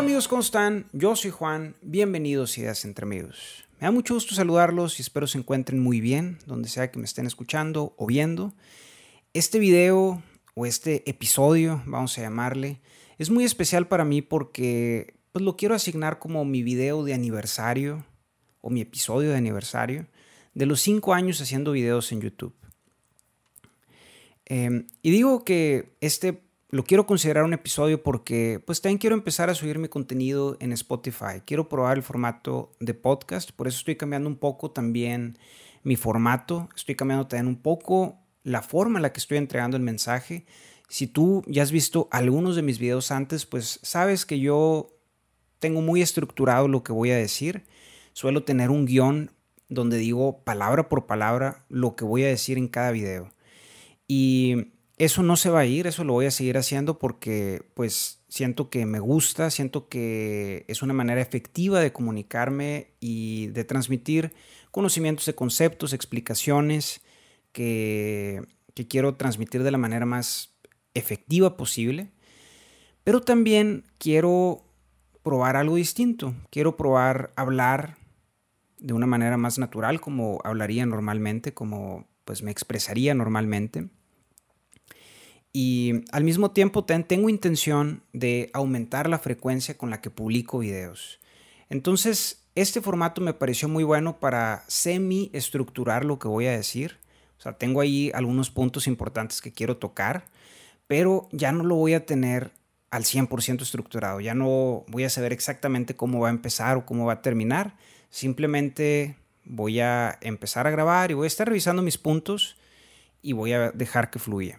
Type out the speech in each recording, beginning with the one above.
Hola amigos, ¿cómo están? Yo soy Juan, bienvenidos a Ideas Entre Amigos. Me da mucho gusto saludarlos y espero se encuentren muy bien, donde sea que me estén escuchando o viendo. Este video o este episodio, vamos a llamarle, es muy especial para mí porque pues lo quiero asignar como mi video de aniversario o mi episodio de aniversario de los cinco años haciendo videos en YouTube. Em, y digo que este lo quiero considerar un episodio porque pues también quiero empezar a subir mi contenido en Spotify. Quiero probar el formato de podcast, por eso estoy cambiando un poco también mi formato. Estoy cambiando también un poco la forma en la que estoy entregando el mensaje. Si tú ya has visto algunos de mis videos antes, pues sabes que yo tengo muy estructurado lo que voy a decir. Suelo tener un guion donde digo palabra por palabra lo que voy a decir en cada video. Y eso no se va a ir, eso lo voy a seguir haciendo porque pues siento que me gusta, siento que es una manera efectiva de comunicarme y de transmitir conocimientos de conceptos, explicaciones que, que quiero transmitir de la manera más efectiva posible. Pero también quiero probar algo distinto, quiero probar hablar de una manera más natural como hablaría normalmente, como pues me expresaría normalmente y al mismo tiempo tengo intención de aumentar la frecuencia con la que publico videos. Entonces, este formato me pareció muy bueno para semi estructurar lo que voy a decir. O sea, tengo ahí algunos puntos importantes que quiero tocar, pero ya no lo voy a tener al 100% estructurado. Ya no voy a saber exactamente cómo va a empezar o cómo va a terminar. Simplemente voy a empezar a grabar y voy a estar revisando mis puntos y voy a dejar que fluya.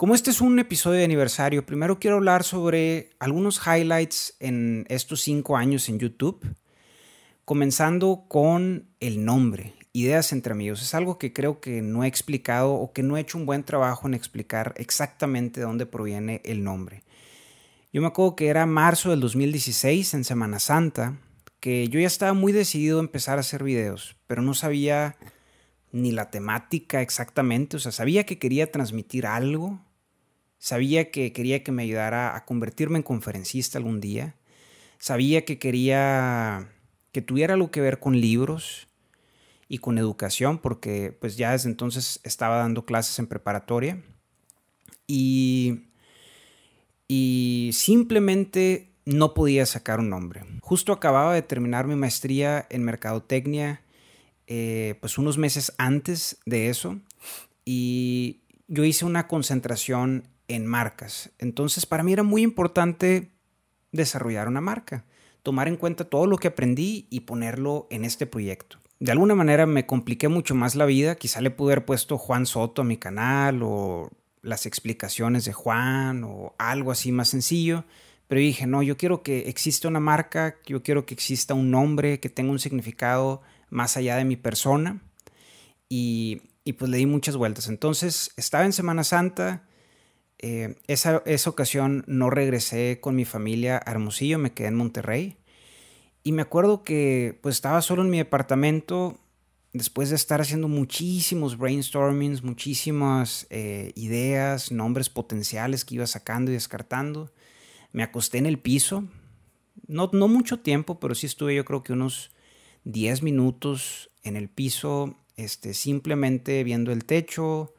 Como este es un episodio de aniversario, primero quiero hablar sobre algunos highlights en estos cinco años en YouTube, comenzando con el nombre, Ideas entre amigos. Es algo que creo que no he explicado o que no he hecho un buen trabajo en explicar exactamente de dónde proviene el nombre. Yo me acuerdo que era marzo del 2016, en Semana Santa, que yo ya estaba muy decidido a empezar a hacer videos, pero no sabía ni la temática exactamente, o sea, sabía que quería transmitir algo, Sabía que quería que me ayudara a convertirme en conferencista algún día. Sabía que quería que tuviera algo que ver con libros y con educación, porque pues ya desde entonces estaba dando clases en preparatoria. Y, y simplemente no podía sacar un nombre. Justo acababa de terminar mi maestría en mercadotecnia, eh, pues unos meses antes de eso, y yo hice una concentración en marcas. Entonces, para mí era muy importante desarrollar una marca, tomar en cuenta todo lo que aprendí y ponerlo en este proyecto. De alguna manera me compliqué mucho más la vida, quizá le pude haber puesto Juan Soto a mi canal o las explicaciones de Juan o algo así más sencillo, pero dije, no, yo quiero que exista una marca, yo quiero que exista un nombre que tenga un significado más allá de mi persona y, y pues le di muchas vueltas. Entonces estaba en Semana Santa, eh, esa, esa ocasión no regresé con mi familia a Hermosillo, me quedé en Monterrey. Y me acuerdo que pues estaba solo en mi departamento después de estar haciendo muchísimos brainstormings, muchísimas eh, ideas, nombres potenciales que iba sacando y descartando. Me acosté en el piso, no, no mucho tiempo, pero sí estuve yo creo que unos 10 minutos en el piso, este, simplemente viendo el techo,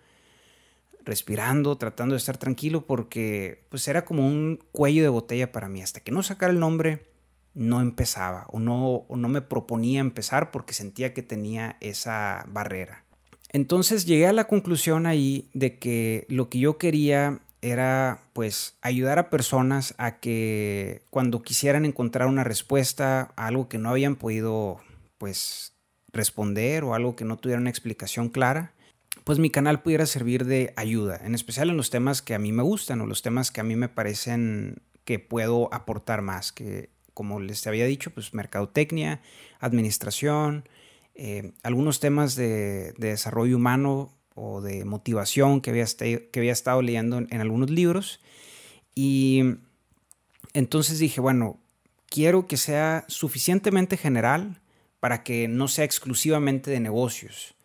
respirando, tratando de estar tranquilo, porque pues era como un cuello de botella para mí. Hasta que no sacara el nombre, no empezaba o no, no me proponía empezar porque sentía que tenía esa barrera. Entonces llegué a la conclusión ahí de que lo que yo quería era pues ayudar a personas a que cuando quisieran encontrar una respuesta a algo que no habían podido pues responder o algo que no tuviera una explicación clara, pues mi canal pudiera servir de ayuda, en especial en los temas que a mí me gustan o los temas que a mí me parecen que puedo aportar más, que como les había dicho, pues mercadotecnia, administración, eh, algunos temas de, desarrollo humano o de motivación que había, que había estado leyendo en algunos libros. Y entonces dije, bueno, quiero que sea suficientemente general para que no sea exclusivamente de negocios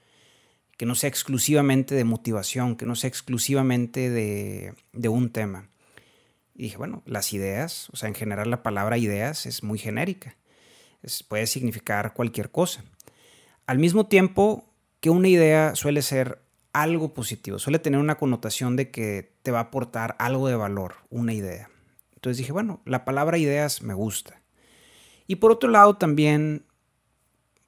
que no sea exclusivamente de motivación, que no sea exclusivamente de, un tema. Y dije, bueno, las ideas, o sea, en general la palabra ideas es muy genérica. puede significar cualquier cosa. Al mismo tiempo que una idea suele ser algo positivo, suele tener una connotación de que te va a aportar algo de valor, una idea. Entonces dije, bueno, la palabra ideas me gusta. Y por otro lado también,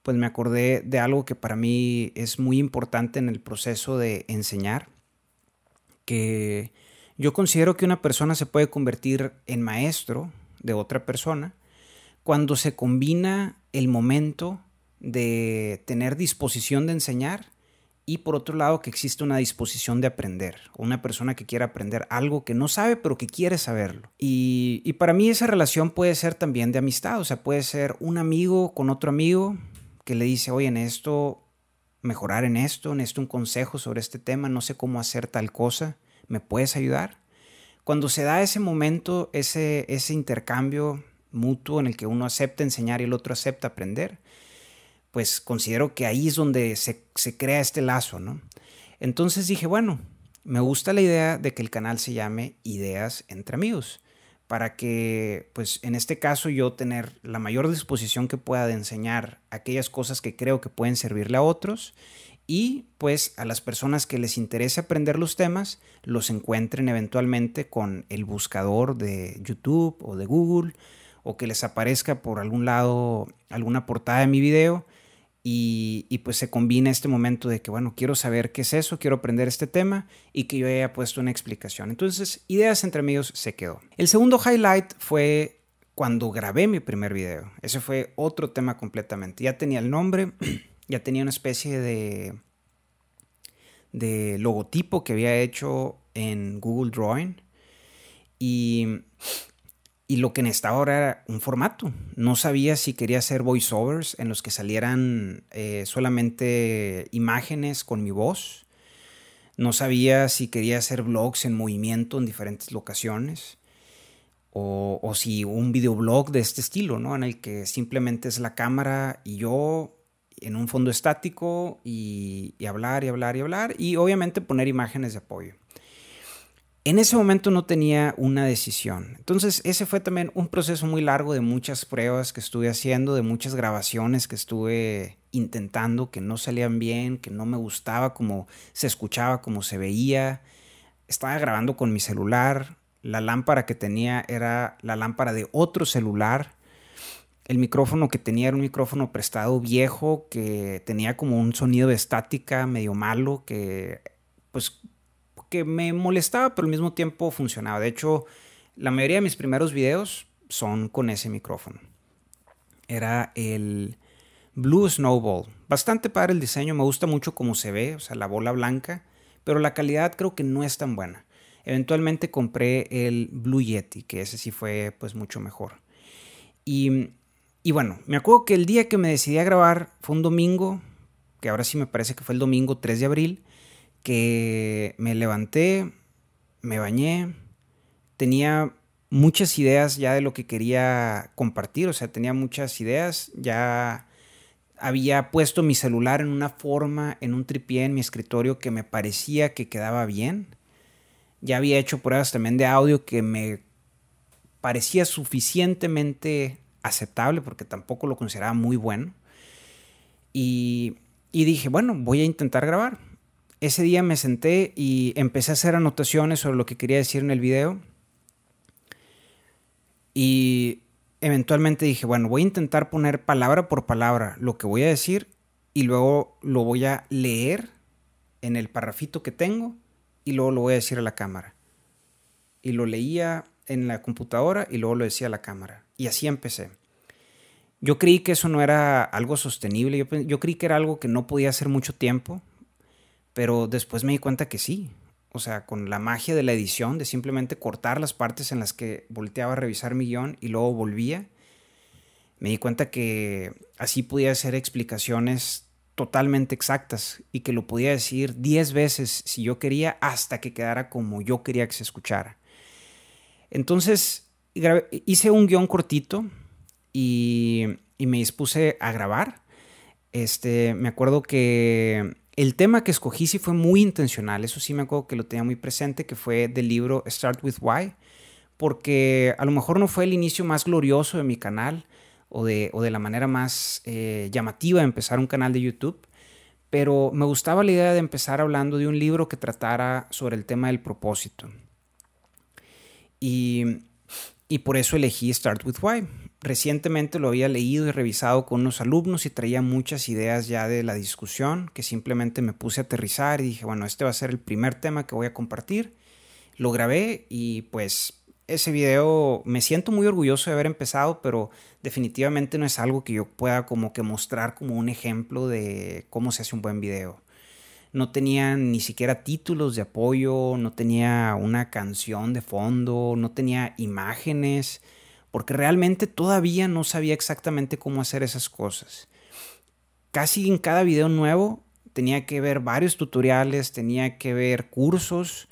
pues me acordé de algo que para mí es muy importante en el proceso de enseñar, que yo considero que una persona se puede convertir en maestro de otra persona cuando se combina el momento de tener disposición de enseñar y por otro lado que existe una disposición de aprender, una persona que quiere aprender algo que no sabe pero que quiere saberlo. Y, para mí esa relación puede ser también de amistad, o sea, puede ser un amigo con otro amigo que le dice, oye, en esto, mejorar en esto, necesito un consejo sobre este tema, no sé cómo hacer tal cosa, ¿me puedes ayudar? Cuando se da ese momento, ese, ese intercambio mutuo en el que uno acepta enseñar y el otro acepta aprender, pues considero que ahí es donde se, crea este lazo, ¿no? Entonces dije, bueno, me gusta la idea de que el canal se llame Ideas entre Amigos, para que, pues en este caso yo tener la mayor disposición que pueda de enseñar aquellas cosas que creo que pueden servirle a otros y pues a las personas que les interese aprender los temas los encuentren eventualmente con el buscador de YouTube o de Google o que les aparezca por algún lado alguna portada de mi video y, pues se combina este momento de que, bueno, quiero saber qué es eso, quiero aprender este tema y que yo haya puesto una explicación. Entonces, Ideas entre amigos se quedó. El segundo highlight fue cuando grabé mi primer video. Ese fue otro tema completamente. Ya tenía el nombre, ya tenía una especie de, de logotipo que había hecho en Google Drawing. Y y lo que necesitaba ahora era un formato. No sabía si quería hacer voiceovers en los que salieran eh, solamente imágenes con mi voz. No sabía si quería hacer vlogs en movimiento en diferentes locaciones. O, si un videoblog de este estilo, ¿no? En el que simplemente es la cámara y yo en un fondo estático y hablar y hablar y hablar. Y obviamente poner imágenes de apoyo. En ese momento no tenía una decisión. Entonces ese fue también un proceso muy largo de muchas pruebas que estuve haciendo, de muchas grabaciones que estuve intentando, que no salían bien, que no me gustaba como se escuchaba, como se veía. Estaba grabando con mi celular. La lámpara que tenía era la lámpara de otro celular. El micrófono que tenía era un micrófono prestado viejo que tenía como un sonido de estática medio malo que pues que me molestaba, pero al mismo tiempo funcionaba. De hecho, la mayoría de mis primeros videos son con ese micrófono. Era el Blue Snowball. Bastante padre el diseño, me gusta mucho cómo se ve, o sea, la bola blanca, pero la calidad creo que no es tan buena. Eventualmente compré el Blue Yeti, que ese sí fue pues mucho mejor. Y, y bueno, me acuerdo que el día que me decidí a grabar fue un domingo, que ahora sí me parece que fue el domingo 3 de abril, que me levanté, me bañé, tenía muchas ideas ya de lo que quería compartir, o sea, tenía muchas ideas, ya había puesto mi celular en una forma, en un tripié en mi escritorio que me parecía que quedaba bien. Ya había hecho pruebas también de audio que me parecía suficientemente aceptable porque tampoco lo consideraba muy bueno. Y, y dije, bueno, voy a intentar grabar ese día me senté y empecé a hacer anotaciones sobre lo que quería decir en el video. Y eventualmente dije, bueno, voy a intentar poner palabra por palabra lo que voy a decir y luego lo voy a leer en el parrafito que tengo y luego lo voy a decir a la cámara. Y lo leía en la computadora y luego lo decía a la cámara. Y así empecé. Yo creí que eso no era algo sostenible, yo, yo creí que era algo que no podía hacer mucho tiempo, pero después me di cuenta que sí. O sea, con la magia de la edición, de simplemente cortar las partes en las que volteaba a revisar mi guion y luego volvía, me di cuenta que así podía hacer explicaciones totalmente exactas y que lo podía decir 10 veces si yo quería hasta que quedara como yo quería que se escuchara. Entonces hice un guion cortito y, me dispuse a grabar. Este, me acuerdo que el tema que escogí sí fue muy intencional, eso sí me acuerdo que lo tenía muy presente, que fue del libro Start with Why, porque a lo mejor no fue el inicio más glorioso de mi canal o de, o de la manera más eh, llamativa de empezar un canal de YouTube, pero me gustaba la idea de empezar hablando de un libro que tratara sobre el tema del propósito. Y, y por eso elegí Start with Why. Recientemente lo había leído y revisado con unos alumnos y traía muchas ideas ya de la discusión que simplemente me puse a aterrizar y dije, bueno, este va a ser el primer tema que voy a compartir. Lo grabé y pues ese video me siento muy orgulloso de haber empezado, pero definitivamente no es algo que yo pueda como que mostrar como un ejemplo de cómo se hace un buen video. No tenía ni siquiera títulos de apoyo, no tenía una canción de fondo, no tenía imágenes, porque realmente todavía no sabía exactamente cómo hacer esas cosas. Casi en cada video nuevo tenía que ver varios tutoriales, tenía que ver cursos,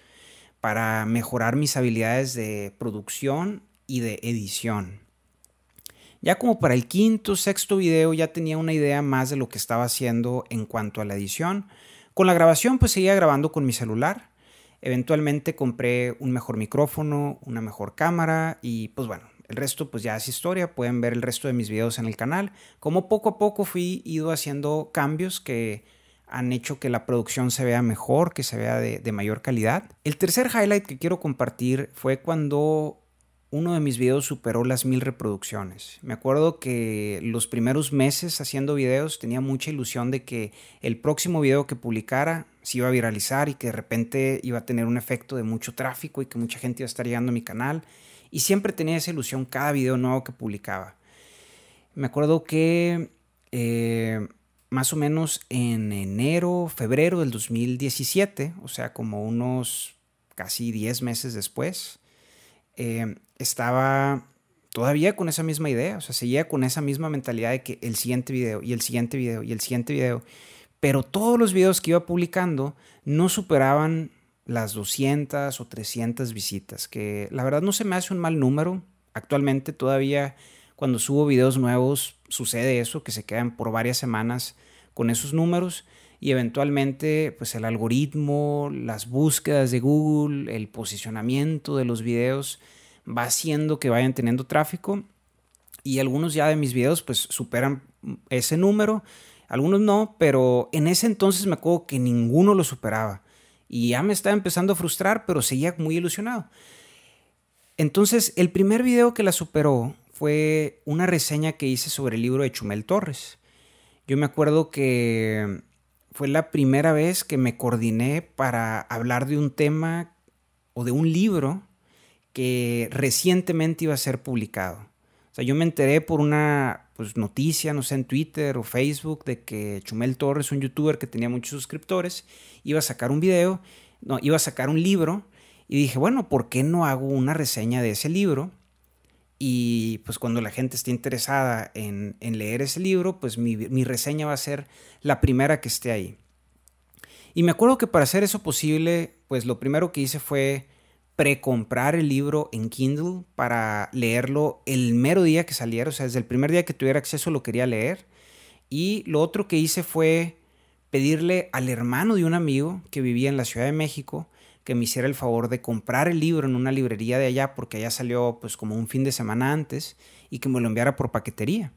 para mejorar mis habilidades de producción y de edición. Ya como para el quinto, sexto video ya tenía una idea más de lo que estaba haciendo en cuanto a la edición. Con la grabación pues seguía grabando con mi celular. Eventualmente compré un mejor micrófono, una mejor cámara y pues bueno, el resto pues ya es historia, pueden ver el resto de mis videos en el canal. Como poco a poco fui ido haciendo cambios que han hecho que la producción se vea mejor, que se vea de, mayor calidad. El tercer highlight que quiero compartir fue cuando uno de mis videos superó las mil reproducciones. Me acuerdo que los primeros meses haciendo videos tenía mucha ilusión de que el próximo video que publicara se iba a viralizar y que de repente iba a tener un efecto de mucho tráfico y que mucha gente iba a estar llegando a mi canal. Y siempre tenía esa ilusión cada video nuevo que publicaba. Me acuerdo que eh, más o menos en enero, febrero del 2017, o sea, como unos casi 10 meses después, eh, estaba todavía con esa misma idea, o sea, seguía con esa misma mentalidad de que el siguiente video y el siguiente video y el siguiente video, pero todos los videos que iba publicando no superaban las 200 o 300 visitas, que la verdad no se me hace un mal número. Actualmente todavía cuando subo videos nuevos sucede eso, que se quedan por varias semanas con esos números y eventualmente pues el algoritmo, las búsquedas de Google, el posicionamiento de los videos va haciendo que vayan teniendo tráfico y algunos ya de mis videos pues superan ese número, algunos no, pero en ese entonces me acuerdo que ninguno lo superaba y ya me estaba empezando a frustrar, pero seguía muy ilusionado. Entonces, el primer video que la superó fue una reseña que hice sobre el libro de Chumel Torres. Yo me acuerdo que fue la primera vez que me coordiné para hablar de un tema o de un libro que recientemente iba a ser publicado. O sea, yo me enteré por una pues, noticia, no sé, en Twitter o Facebook, de que Chumel Torres, un youtuber que tenía muchos suscriptores, iba a sacar un video, no, iba a sacar un libro. Y dije, bueno, ¿por qué no hago una reseña de ese libro? Y pues cuando la gente esté interesada en, leer ese libro, pues mi, reseña va a ser la primera que esté ahí. Y me acuerdo que para hacer eso posible, pues lo primero que hice fue precomprar el libro en Kindle para leerlo el mero día que saliera, o sea, desde el primer día que tuviera acceso lo quería leer. Y lo otro que hice fue pedirle al hermano de un amigo que vivía en la Ciudad de México que me hiciera el favor de comprar el libro en una librería de allá porque allá salió pues como un fin de semana antes y que me lo enviara por paquetería.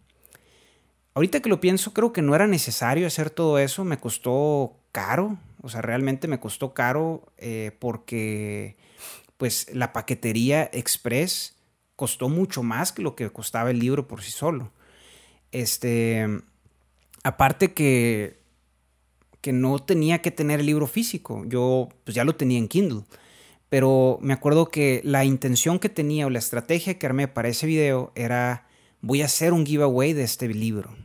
Ahorita que lo pienso, creo que no era necesario hacer todo eso, me costó caro, o sea, realmente me costó caro eh, porque pues la paquetería express costó mucho más que lo que costaba el libro por sí solo. Este, aparte que que no tenía que tener el libro físico. Yo pues ya lo tenía en Kindle. Pero me acuerdo que la intención que tenía o la estrategia que armé para ese video era voy a hacer un giveaway de este libro.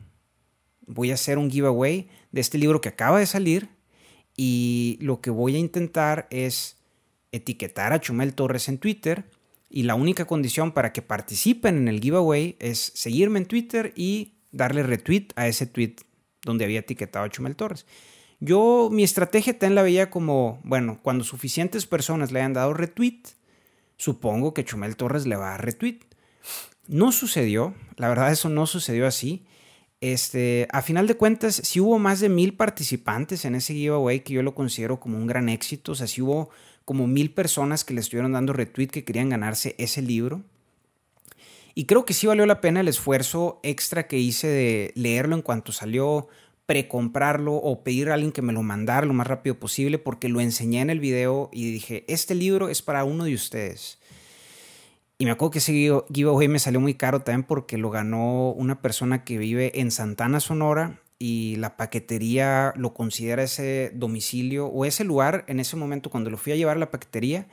Voy a hacer un giveaway de este libro que acaba de salir y lo que voy a intentar es etiquetar a Chumel Torres en Twitter y la única condición para que participen en el giveaway es seguirme en Twitter y darle retweet a ese tweet donde había etiquetado a Chumel Torres. Yo mi estrategia también la veía como, bueno, cuando suficientes personas le hayan dado retweet, supongo que Chumel Torres le va a retweet. No sucedió, la verdad eso no sucedió así. Este, a final de cuentas, sí hubo más de mil participantes en ese giveaway que yo lo considero como un gran éxito. O sea, sí hubo como mil personas que le estuvieron dando retweet que querían ganarse ese libro. Y creo que sí valió la pena el esfuerzo extra que hice de leerlo en cuanto salió, precomprarlo o pedir a alguien que me lo mandara lo más rápido posible porque lo enseñé en el video y dije, este libro es para uno de ustedes. Y me acuerdo que ese giveaway me salió muy caro también porque lo ganó una persona que vive en Santana, Sonora, y la paquetería lo considera ese domicilio o ese lugar. En ese momento, cuando lo fui a llevar a la paquetería,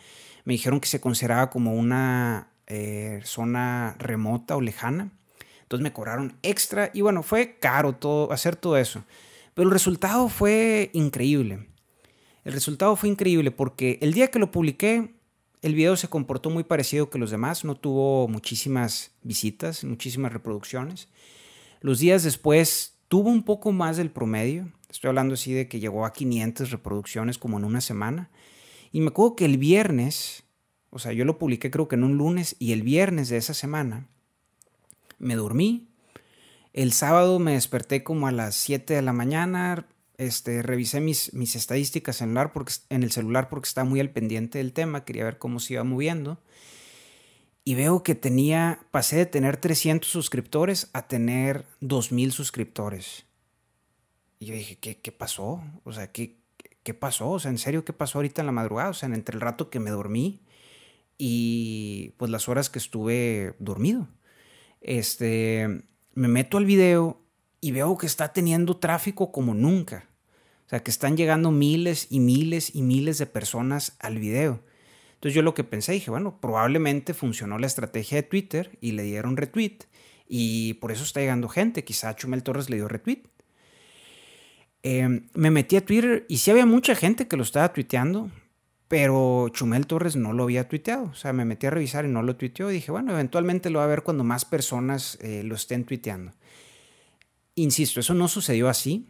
me dijeron que se consideraba como una eh, zona remota o lejana. Entonces me cobraron extra y bueno, fue caro todo, hacer todo eso. Pero el resultado fue increíble. El resultado fue increíble porque el día que lo publiqué, el video se comportó muy parecido que los demás, no tuvo muchísimas visitas, muchísimas reproducciones. Los días después tuvo un poco más del promedio, estoy hablando así de que llegó a 500 reproducciones como en una semana. Y me acuerdo que el viernes, o sea, yo lo publiqué creo que en un lunes y el viernes de esa semana me dormí. El sábado me desperté como a las 7 de la mañana, este, revisé mis, mis estadísticas celular porque, en el celular porque estaba muy al pendiente del tema, quería ver cómo se iba moviendo. Y veo que tenía, pasé de tener 300 suscriptores a tener 2000 suscriptores. Y yo dije, ¿qué, qué pasó? O sea, ¿qué, ¿qué pasó? O sea, ¿en serio qué pasó ahorita en la madrugada? O sea, entre el rato que me dormí y pues las horas que estuve dormido. Este, me meto al video y veo que está teniendo tráfico como nunca. O sea, que están llegando miles y miles y miles de personas al video. Entonces yo lo que pensé, dije, bueno, probablemente funcionó la estrategia de Twitter y le dieron retweet. Y por eso está llegando gente. Quizá Chumel Torres le dio retweet. Em, me metí a Twitter y sí había mucha gente que lo estaba tuiteando, pero Chumel Torres no lo había tuiteado. O sea, me metí a revisar y no lo tuiteó. Y dije, bueno, eventualmente lo va a ver cuando más personas eh, lo estén tuiteando. Insisto, eso no sucedió así.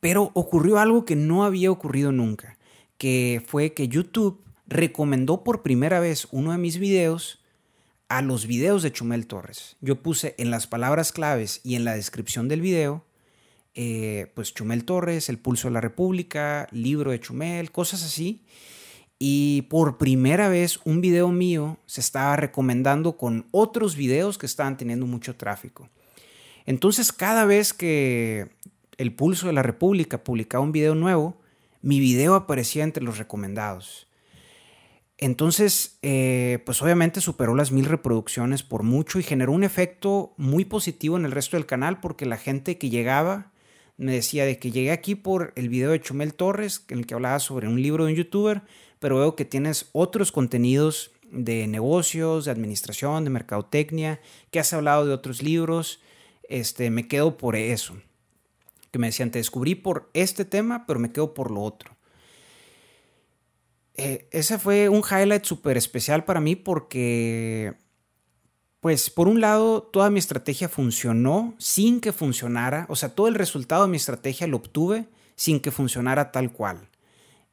Pero ocurrió algo que no había ocurrido nunca, que fue que YouTube recomendó por primera vez uno de mis videos a los videos de Chumel Torres. Yo puse en las palabras claves y en la descripción del video, eh, pues Chumel Torres, El Pulso de la República, libro de Chumel, cosas así. Y por primera vez un video mío se estaba recomendando con otros videos que estaban teniendo mucho tráfico. Entonces cada vez que el Pulso de la República publicaba un video nuevo, mi video aparecía entre los recomendados. Entonces, eh, pues obviamente superó las mil reproducciones por mucho y generó un efecto muy positivo en el resto del canal porque la gente que llegaba me decía de que llegué aquí por el video de Chumel Torres, en el que hablaba sobre un libro de un youtuber, pero veo que tienes otros contenidos de negocios, de administración, de mercadotecnia, que has hablado de otros libros, este, me quedo por eso que me decían, te descubrí por este tema, pero me quedo por lo otro. Eh, ese fue un highlight súper especial para mí porque, pues, por un lado, toda mi estrategia funcionó sin que funcionara, o sea, todo el resultado de mi estrategia lo obtuve sin que funcionara tal cual.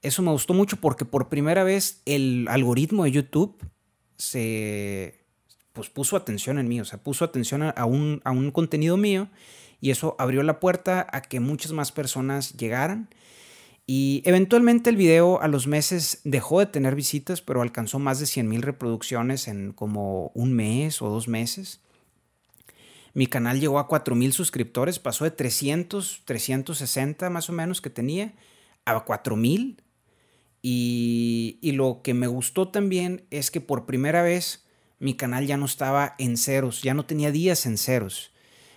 Eso me gustó mucho porque por primera vez el algoritmo de YouTube se pues, puso atención en mí, o sea, puso atención a un, a un contenido mío y eso abrió la puerta a que muchas más personas llegaran. Y eventualmente el video a los meses dejó de tener visitas, pero alcanzó más de 100 mil reproducciones en como un mes o dos meses. Mi canal llegó a 4 mil suscriptores, pasó de 300, 360 más o menos que tenía a 4 mil. Y, y lo que me gustó también es que por primera vez mi canal ya no estaba en ceros, ya no tenía días en ceros.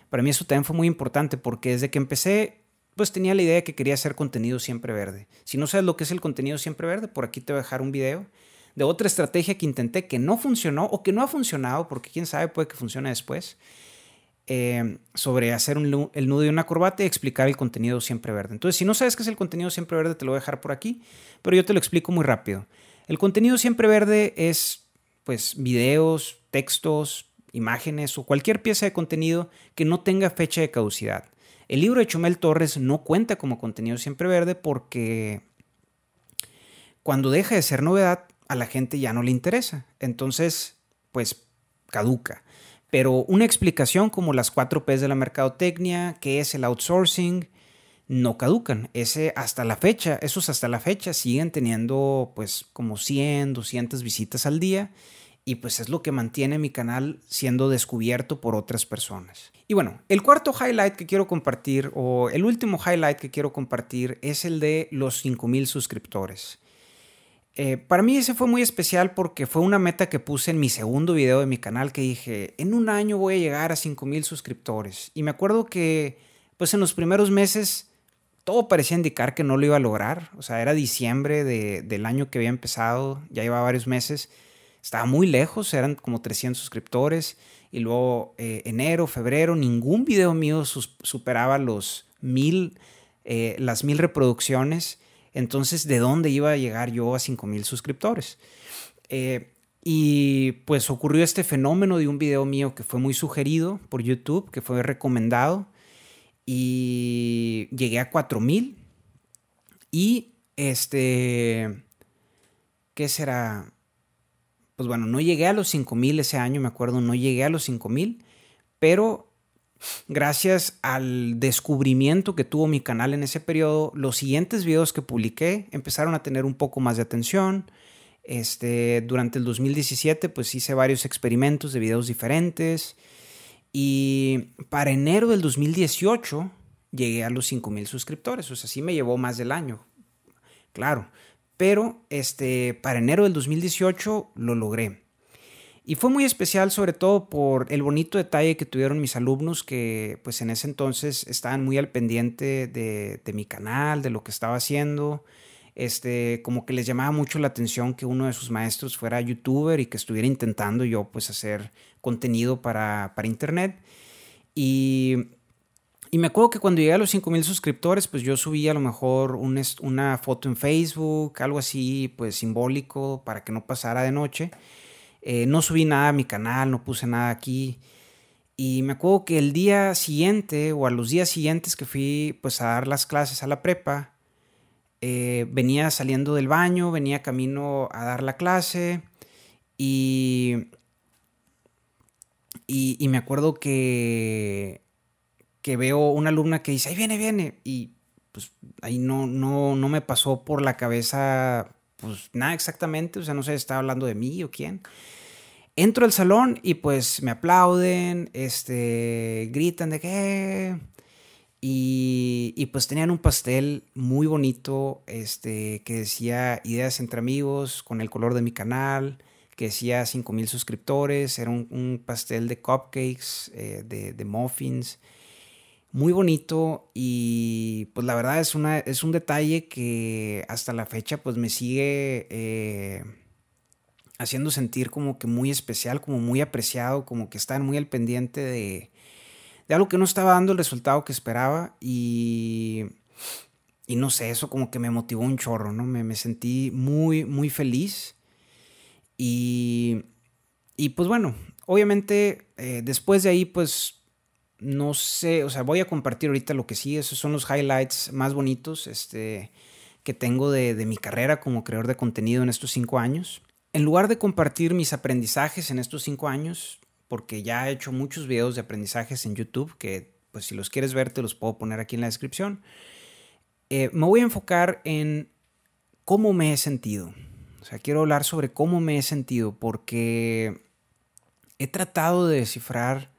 Para mí eso también fue muy importante porque desde que empecé, pues tenía la idea de que quería hacer contenido siempre verde. Si no sabes lo que es el contenido siempre verde, por aquí te voy a dejar un video de otra estrategia que intenté que no funcionó o que no ha funcionado, porque quién sabe, puede que funcione después, eh, sobre hacer el nudo de una corbata y explicar el contenido siempre verde. Entonces, si no sabes qué es el contenido siempre verde, te lo voy a dejar por aquí, pero yo te lo explico muy rápido. El contenido siempre verde es, pues, videos, textos, imágenes o cualquier pieza de contenido que no tenga fecha de caducidad. El libro de Chumel Torres no cuenta como contenido siempre verde porque cuando deja de ser novedad a la gente ya no le interesa. Entonces, pues caduca. Pero una explicación como las cuatro P's de la mercadotecnia, que es el outsourcing, no caducan. Ese hasta la fecha, esos hasta la fecha siguen teniendo pues como 100, 200 visitas al día y pues es lo que mantiene mi canal siendo descubierto por otras personas. Y bueno, el cuarto highlight que quiero compartir o el último highlight que quiero compartir es el de los 5000 suscriptores. Eh, para mí ese fue muy especial porque fue una meta que puse en mi segundo video de mi canal que dije, en un año voy a llegar a 5000 suscriptores. Y me acuerdo que pues en los primeros meses todo parecía indicar que no lo iba a lograr. O sea, era diciembre del año que había empezado, ya llevaba varios meses estaba muy lejos, eran como 300 suscriptores. Y luego eh, enero, febrero, ningún video mío superaba los mil, eh, las mil reproducciones. Entonces, ¿de dónde iba a llegar yo a 5000 suscriptores? Eh, y pues ocurrió este fenómeno de un video mío que fue muy sugerido por YouTube, que fue recomendado. Y llegué a 4000. Y este. ¿Qué será? Pues bueno, no llegué a los 5000 ese año, me acuerdo, no llegué a los 5000, pero gracias al descubrimiento que tuvo mi canal en ese periodo, los siguientes videos que publiqué empezaron a tener un poco más de atención. Este, durante el 2017 pues hice varios experimentos de videos diferentes y para enero del 2018 llegué a los 5000 suscriptores, o sea, sí me llevó más del año. Claro, pero este, para enero del 2018 lo logré. Y fue muy especial sobre todo por el bonito detalle que tuvieron mis alumnos que pues en ese entonces estaban muy al pendiente de, mi canal, de lo que estaba haciendo. Este, como que les llamaba mucho la atención que uno de sus maestros fuera youtuber y que estuviera intentando yo pues hacer contenido para, para internet. Y y me acuerdo que cuando llegué a los 5000 suscriptores, pues yo subí a lo mejor una foto en Facebook, algo así, pues simbólico, para que no pasara de noche. Eh, no subí nada a mi canal, no puse nada aquí. Y me acuerdo que el día siguiente o a los días siguientes que fui pues a dar las clases a la prepa, eh, venía saliendo del baño, venía camino a dar la clase y, y me acuerdo que que veo una alumna que dice, ahí viene, viene, y pues ahí no, no, no me pasó por la cabeza, pues nada exactamente, o sea, no sé, estaba hablando de mí o quién. Entro al salón y pues me aplauden, este, gritan de qué. Y, y, pues tenían un pastel muy bonito, este, que decía Ideas entre amigos, con el color de mi canal, que decía 5000 suscriptores, era un, pastel de cupcakes, eh, de, de muffins muy bonito y pues la verdad es, una, es un detalle que hasta la fecha pues me sigue eh, haciendo sentir como que muy especial, como muy apreciado, como que están muy al pendiente de, de algo que no estaba dando el resultado que esperaba y, y no sé, eso como que me motivó un chorro, ¿no? Me, me sentí muy, muy feliz y, y pues bueno, obviamente eh, después de ahí pues no sé, o sea, voy a compartir ahorita lo que sí, esos son los highlights más bonitos este, que tengo de, mi carrera como creador de contenido en estos cinco años. En lugar de compartir mis aprendizajes en estos cinco años, porque ya he hecho muchos videos de aprendizajes en YouTube, que pues si los quieres ver te los puedo poner aquí en la descripción, eh, me voy a enfocar en cómo me he sentido. O sea, quiero hablar sobre cómo me he sentido, porque he tratado de descifrar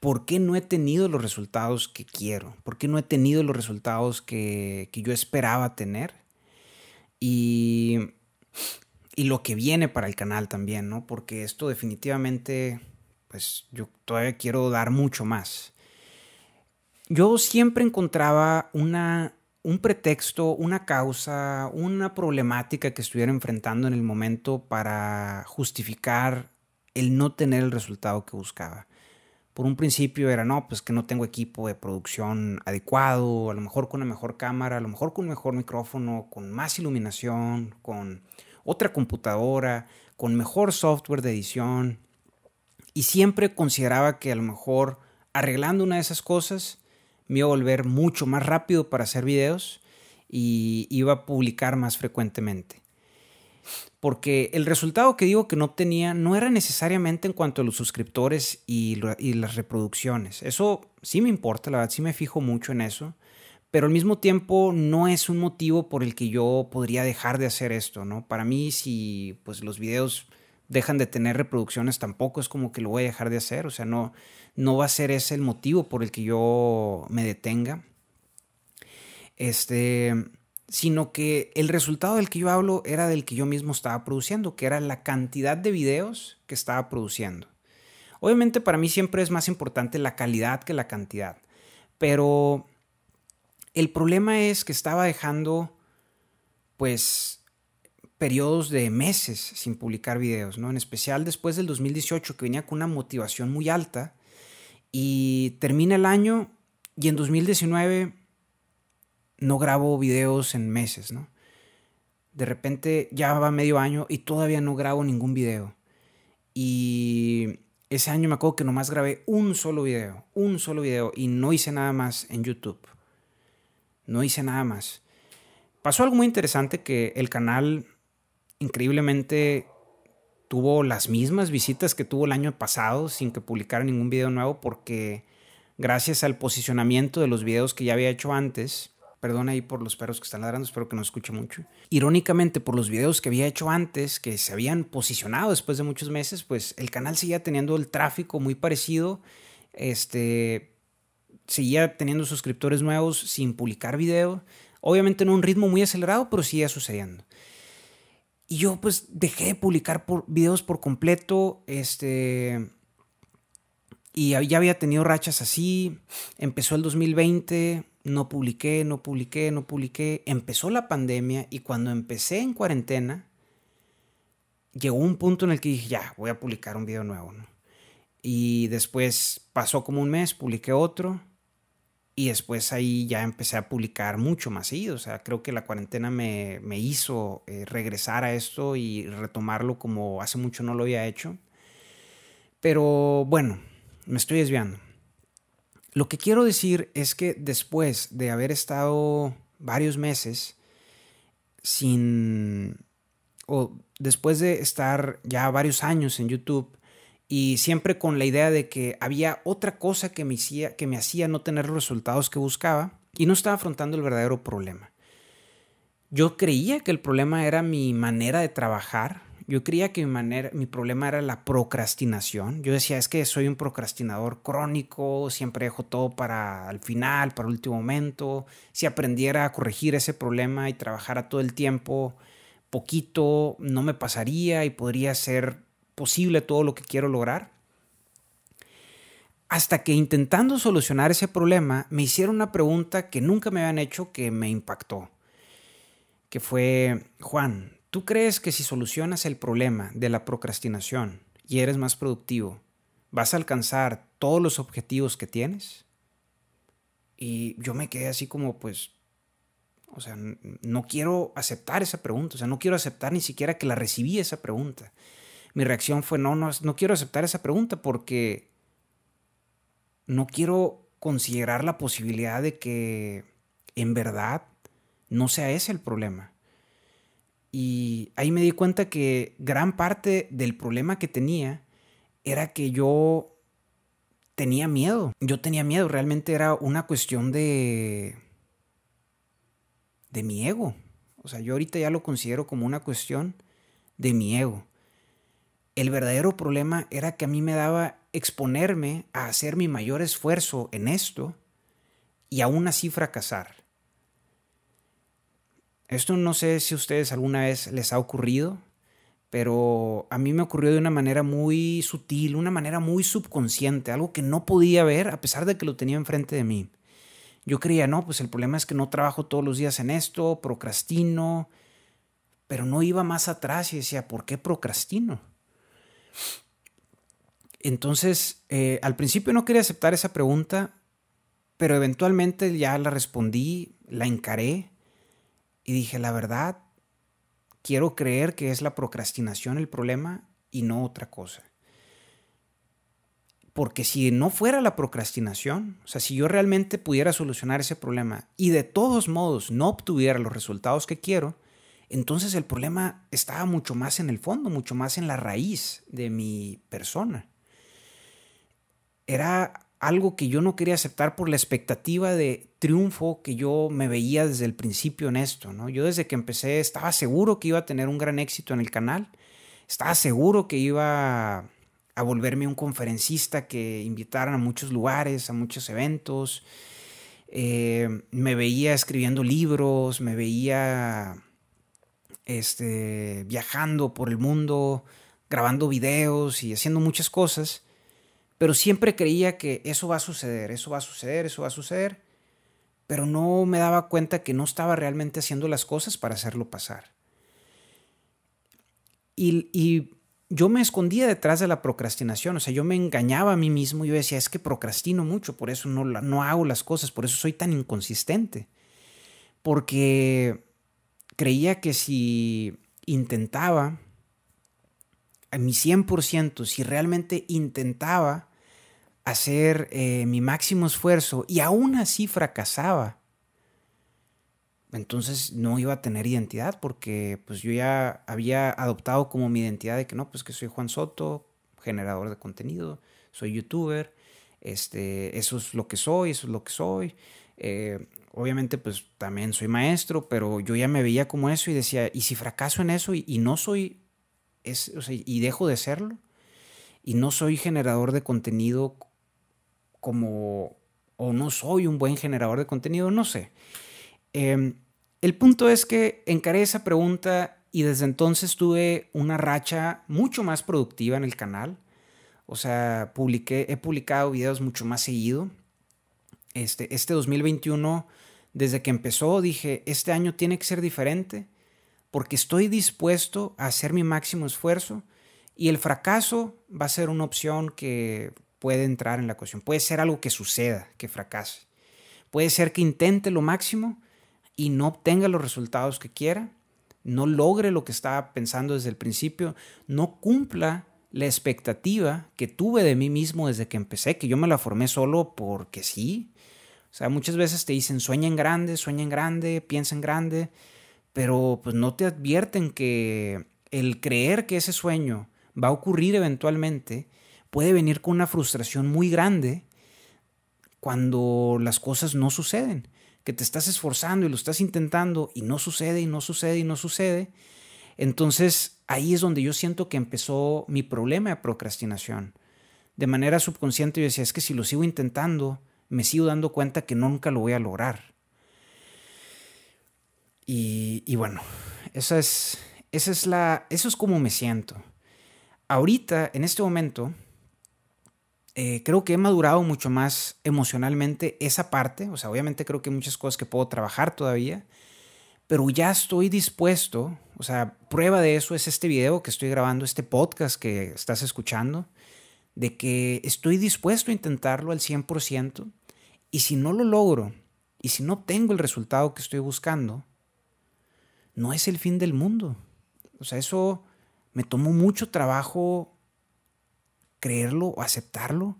¿por qué no he tenido los resultados que quiero? ¿Por qué no he tenido los resultados que, yo esperaba tener? Y, y, lo que viene para el canal también, ¿no? Porque esto definitivamente, pues yo todavía quiero dar mucho más. Yo siempre encontraba una, un pretexto, una causa, una problemática que estuviera enfrentando en el momento para justificar el no tener el resultado que buscaba por un principio era, no, pues que no tengo equipo de producción adecuado, a lo mejor con una mejor cámara, a lo mejor con un mejor micrófono, con más iluminación, con otra computadora, con mejor software de edición. Y siempre consideraba que a lo mejor arreglando una de esas cosas me iba a volver mucho más rápido para hacer videos y iba a publicar más frecuentemente. Porque el resultado que digo que no obtenía no era necesariamente en cuanto a los suscriptores y, las reproducciones. Eso sí me importa, la verdad, sí me fijo mucho en eso pero al mismo tiempo no es un motivo por el que yo podría dejar de hacer esto, ¿no? Para mí, si pues los videos dejan de tener reproducciones, tampoco es como que lo voy a dejar de hacer, o sea, no, no va a ser ese el motivo por el que yo me detenga. Este, sino que el resultado del que yo hablo era del que yo mismo estaba produciendo, que era la cantidad de videos que estaba produciendo. Obviamente para mí siempre es más importante la calidad que la cantidad, pero el problema es que estaba dejando, pues, periodos de meses sin publicar videos, ¿no? En especial después del 2018, que venía con una motivación muy alta, y termina el año y en 2019 no grabo videos en meses, ¿no? De repente ya va medio año y todavía no grabo ningún video. Y ese año me acuerdo que nomás grabé un solo video, un solo video y no hice nada más en YouTube no hice nada más. Pasó algo muy interesante que el canal increíblemente tuvo las mismas visitas que tuvo el año pasado sin que publicara ningún video nuevo porque gracias al posicionamiento de los videos que ya había hecho antes, perdón ahí por los perros que están ladrando, espero que no escuche mucho. Irónicamente, por los videos que había hecho antes, que se habían posicionado después de muchos meses, pues el canal seguía teniendo el tráfico muy parecido. Este, seguía teniendo suscriptores nuevos sin publicar video. Obviamente no un ritmo muy acelerado, pero seguía sucediendo. Y yo pues dejé de publicar videos por completo. Este. Y ya había tenido rachas así. Empezó el 2020. No publiqué, no publiqué, no publiqué. Empezó la pandemia. Y cuando empecé en cuarentena. Llegó un punto en el que dije, ya, voy a publicar un video nuevo. Y después pasó como un mes, publiqué otro y después ahí ya empecé a publicar mucho más seguido. O sea, creo que la cuarentena me, hizo eh, regresar a esto y retomarlo como hace mucho no lo había hecho. Pero bueno, me estoy desviando. Lo que quiero decir es que después de haber estado varios meses sin... o después de estar ya varios años en YouTube, y siempre con la idea de que había otra cosa que me, hacía, que me hacía no tener los resultados que buscaba y no estaba afrontando el verdadero problema. Yo creía que el problema era mi manera de trabajar, yo creía que mi, manera, mi problema era la procrastinación. Yo decía, es que soy un procrastinador crónico, siempre dejo todo para el final, para el último momento. Si aprendiera a corregir ese problema y trabajara todo el tiempo, poquito, no me pasaría y podría ser posible todo lo que quiero lograr. Hasta que intentando solucionar ese problema, me hicieron una pregunta que nunca me habían hecho que me impactó. Que fue, Juan, ¿tú crees que si solucionas el problema de la procrastinación y eres más productivo, vas a alcanzar todos los objetivos que tienes? Y yo me quedé así como, pues, o sea, no quiero aceptar esa pregunta, o sea, no quiero aceptar ni siquiera que la recibí esa pregunta mi reacción fue, no, no, no quiero aceptar esa pregunta porque no quiero considerar la posibilidad de que en verdad no sea ese el problema. Y ahí me di cuenta que gran parte del problema que tenía era que yo tenía miedo. Yo tenía miedo, realmente era una cuestión de de mi ego. O sea, yo ahorita ya lo considero como una cuestión de mi ego. El verdadero problema era que a mí me daba exponerme a hacer mi mayor esfuerzo en esto y aún así fracasar. Esto no sé si a ustedes alguna vez les ha ocurrido, pero a mí me ocurrió de una manera muy sutil, una manera muy subconsciente, algo que no podía ver a pesar de que lo tenía enfrente de mí. Yo creía, no, pues el problema es que no trabajo todos los días en esto, procrastino, pero no iba más atrás y decía, ¿por qué procrastino? Entonces, eh, al principio no quería aceptar esa pregunta, pero eventualmente ya la respondí, la encaré y dije, la verdad, quiero creer que es la procrastinación el problema y no otra cosa. Porque si no fuera la procrastinación, o sea, si yo realmente pudiera solucionar ese problema y de todos modos no obtuviera los resultados que quiero, entonces el problema estaba mucho más en el fondo, mucho más en la raíz de mi persona. Era algo que yo no quería aceptar por la expectativa de triunfo que yo me veía desde el principio en esto, ¿no? Yo desde que empecé estaba seguro que iba a tener un gran éxito en el canal, estaba seguro que iba a volverme un conferencista que invitaran a muchos lugares, a muchos eventos, eh, me veía escribiendo libros, me veía este, viajando por el mundo, grabando videos y haciendo muchas cosas, pero siempre creía que eso va a suceder, eso va a suceder, eso va a suceder, pero no me daba cuenta que no estaba realmente haciendo las cosas para hacerlo pasar. Y, yo me escondía detrás de la procrastinación, o sea, yo me engañaba a mí mismo, yo decía, es que procrastino mucho, por eso no, no hago las cosas, por eso soy tan inconsistente, porque creía que si intentaba a mi 100%, si realmente intentaba hacer eh, mi máximo esfuerzo y aún así fracasaba, entonces no iba a tener identidad porque pues yo ya había adoptado como mi identidad de que no, pues que soy Juan Soto, generador de contenido, soy youtuber, este, eso es lo que soy, eso es lo que soy. Eh, obviamente pues también soy maestro, pero yo ya me veía como eso y decía, ¿y si fracaso en eso y, no soy, es, y dejo de serlo? Y no soy generador de contenido como, o no soy un buen generador de contenido, no sé. Em, el punto es que encaré esa pregunta y desde entonces tuve una racha mucho más productiva en el canal. O sea, publiqué, he publicado videos mucho más seguido. Este, este 2021 desde que empezó dije, este año tiene que ser diferente porque estoy dispuesto a hacer mi máximo esfuerzo y el fracaso va a ser una opción que puede entrar en la ecuación. Puede ser algo que suceda, que fracase. Puede ser que intente lo máximo y no obtenga los resultados que quiera, no logre lo que estaba pensando desde el principio, no cumpla la expectativa que tuve de mí mismo desde que empecé, que yo me la formé solo porque sí, o sea, muchas veces te dicen sueña en grande, sueña en grande, piensa en grande, pero pues no te advierten que el creer que ese sueño va a ocurrir eventualmente puede venir con una frustración muy grande cuando las cosas no suceden, que te estás esforzando y lo estás intentando y no sucede y no sucede y no sucede. Entonces ahí es donde yo siento que empezó mi problema de procrastinación. De manera subconsciente yo decía, es que si lo sigo intentando, me sigo dando cuenta que nunca lo voy a lograr. Y, bueno, esa es, esa es la, eso es como me siento. Ahorita, en este momento, eh, creo que he madurado mucho más emocionalmente esa parte. O sea, obviamente creo que hay muchas cosas que puedo trabajar todavía, pero ya estoy dispuesto. O sea, prueba de eso es este video que estoy grabando, este podcast que estás escuchando, de que estoy dispuesto a intentarlo al 100%. Y si no lo logro, y si no obtengo el resultado que estoy buscando, no es el fin del mundo. O sea, eso me tomó mucho trabajo creerlo o aceptarlo.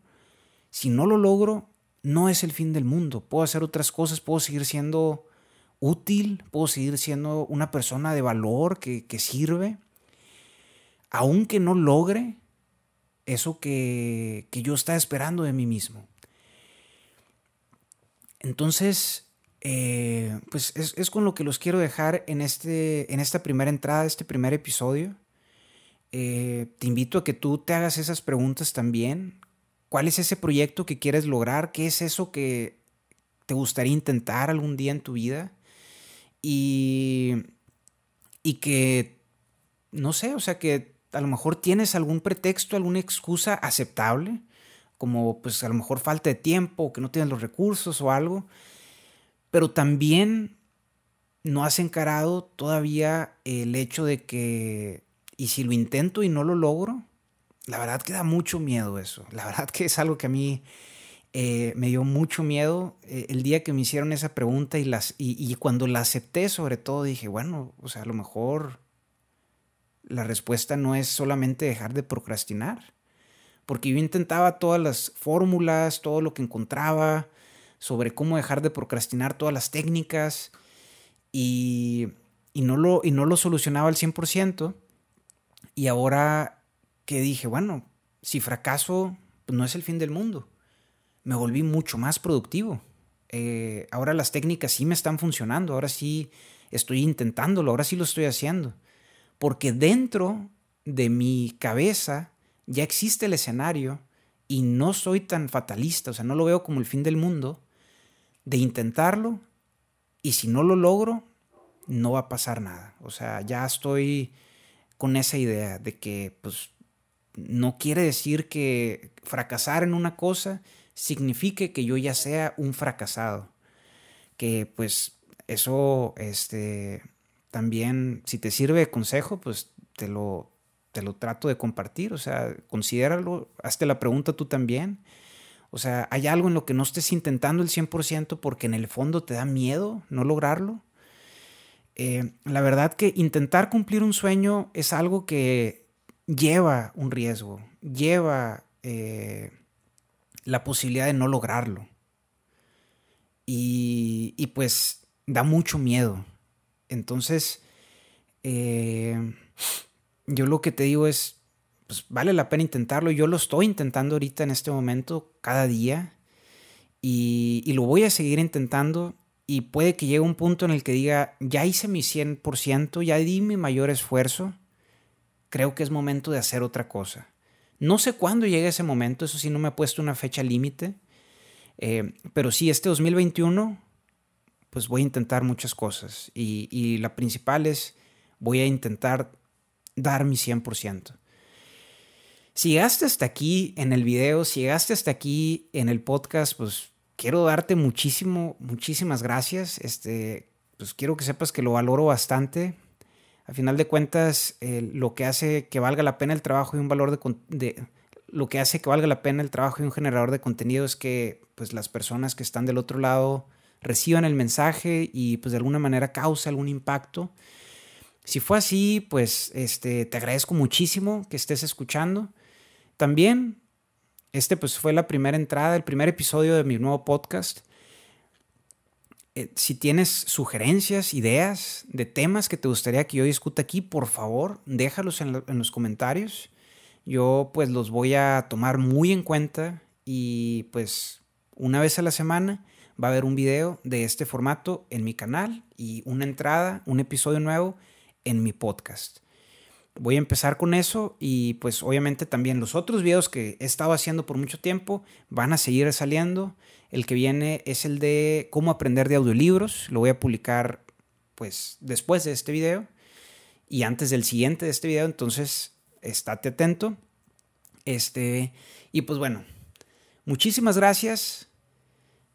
Si no lo logro, no es el fin del mundo. Puedo hacer otras cosas, puedo seguir siendo útil, puedo seguir siendo una persona de valor que, que sirve, aunque no logre eso que, que yo estaba esperando de mí mismo. Entonces, eh, pues es, con lo que los quiero dejar en, este, en esta primera entrada, este primer episodio. Eh, te invito a que tú te hagas esas preguntas también. ¿Cuál es ese proyecto que quieres lograr? ¿Qué es eso que te gustaría intentar algún día en tu vida? Y, y que, no sé, o sea, que a lo mejor tienes algún pretexto, alguna excusa aceptable como pues a lo mejor falta de tiempo que no tienes los recursos o algo, pero también no has encarado todavía el hecho de que, y si lo intento y no lo logro, la verdad que da mucho miedo eso, la verdad que es algo que a mí eh, me dio mucho miedo eh, el día que me hicieron esa pregunta y, las, y cuando la acepté sobre todo dije, bueno, o sea, a lo mejor la respuesta no es solamente dejar de procrastinar porque yo intentaba todas las fórmulas, todo lo que encontraba sobre cómo dejar de procrastinar, todas las técnicas, y, y, no lo, y no lo solucionaba al 100%. Y ahora que dije, bueno, si fracaso, pues no es el fin del mundo. Me volví mucho más productivo. Eh, ahora las técnicas sí me están funcionando, ahora sí estoy intentándolo, ahora sí lo estoy haciendo. Porque dentro de mi cabeza ya existe el escenario y no soy tan fatalista, o sea, no lo veo como el fin del mundo, de intentarlo y si no lo logro, no va a pasar nada. O sea, ya estoy con esa idea de que pues no quiere decir que fracasar en una cosa signifique que yo ya sea un fracasado. Que pues eso, este, también, si te sirve de consejo, pues te lo, te lo trato de compartir. O sea, considéralo, hazte la pregunta tú también. O sea, ¿hay algo en lo que no estés intentando el 100% porque en el fondo te da miedo no lograrlo? Eh, la verdad que intentar cumplir un sueño es algo que lleva un riesgo, lleva eh, la posibilidad de no lograrlo. Y, pues da mucho miedo. Entonces, eh, yo lo que te digo es, pues vale la pena intentarlo. Yo lo estoy intentando ahorita en este momento, cada día. Y, lo voy a seguir intentando. Y puede que llegue un punto en el que diga, ya hice mi 100%, ya di mi mayor esfuerzo. Creo que es momento de hacer otra cosa. No sé cuándo llegue ese momento, eso sí no me ha puesto una fecha límite. Eh, pero sí, este 2021, pues voy a intentar muchas cosas. Y, y la principal es, voy a intentar dar mi 100%. Si llegaste hasta aquí en el video, si llegaste hasta aquí en el podcast, pues quiero darte muchísimo, muchísimas gracias. Este, pues quiero que sepas que lo valoro bastante. A final de cuentas, eh, lo que hace que valga la pena el trabajo y un valor de, lo que hace que valga la pena el trabajo y un generador de contenido es que pues las personas que están del otro lado reciban el mensaje y pues de alguna manera causa algún impacto. Si fue así, pues este te agradezco muchísimo que estés escuchando. También este pues fue la primera entrada, el primer episodio de mi nuevo podcast. Eh, si tienes sugerencias, ideas de temas que te gustaría que yo discuta aquí, por favor, déjalos en, en los comentarios. Yo pues los voy a tomar muy en cuenta y pues una vez a la semana va a haber un video de este formato en mi canal y una entrada, un episodio nuevo en mi podcast. Voy a empezar con eso y pues obviamente también los otros videos que he estado haciendo por mucho tiempo van a seguir saliendo. El que viene es el de cómo aprender de audiolibros. Lo voy a publicar pues después de este video y antes del siguiente de este video. Entonces, estate atento. Este, y pues bueno, muchísimas gracias.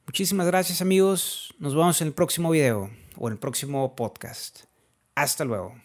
Muchísimas gracias amigos. Nos vemos en el próximo video o en el próximo podcast. Hasta luego.